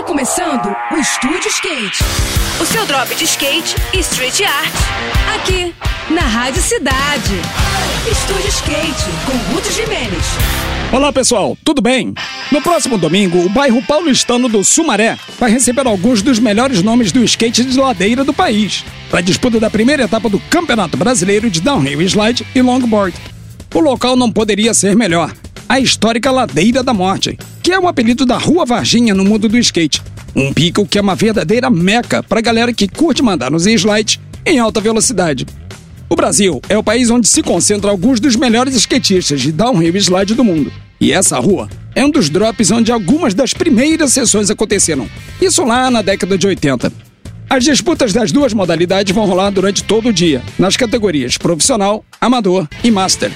Está começando o Estúdio Skate. O seu drop de skate e street art. Aqui, na Rádio Cidade. Estúdio Skate, com Ruth Jimenez. Olá pessoal, tudo bem? No próximo domingo, o bairro paulistano do Sumaré vai receber alguns dos melhores nomes do skate de ladeira do país, para a disputa da primeira etapa do Campeonato Brasileiro de Downhill Slide e Longboard. O local não poderia ser melhor. A histórica Ladeira da Morte, que é o apelido da Rua Varginha no mundo do skate. Um pico que é uma verdadeira meca para galera que curte mandar nos slides em alta velocidade. O Brasil é o país onde se concentram alguns dos melhores skatistas de downhill slide do mundo. E essa rua é um dos drops onde algumas das primeiras sessões aconteceram. Isso lá na década de 80. As disputas das duas modalidades vão rolar durante todo o dia, nas categorias profissional, amador e master.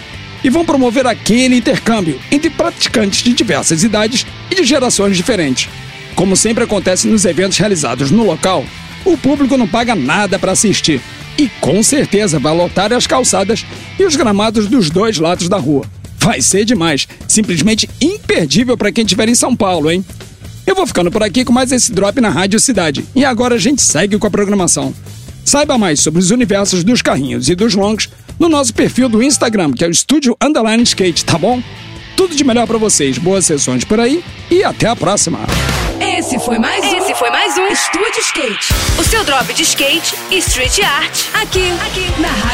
E vão promover aquele intercâmbio entre praticantes de diversas idades e de gerações diferentes. Como sempre acontece nos eventos realizados no local, o público não paga nada para assistir e com certeza vai lotar as calçadas e os gramados dos dois lados da rua. Vai ser demais, simplesmente imperdível para quem estiver em São Paulo, hein? Eu vou ficando por aqui com mais esse drop na Rádio Cidade. E agora a gente segue com a programação. Saiba mais sobre os universos dos carrinhos e dos longs no nosso perfil do Instagram, que é o Estúdio Underline Skate, tá bom? Tudo de melhor para vocês, boas sessões por aí e até a próxima. Esse foi mais um. Esse foi mais um Estúdio Skate. O seu drop de skate e street art. Aqui, aqui, na Rádio.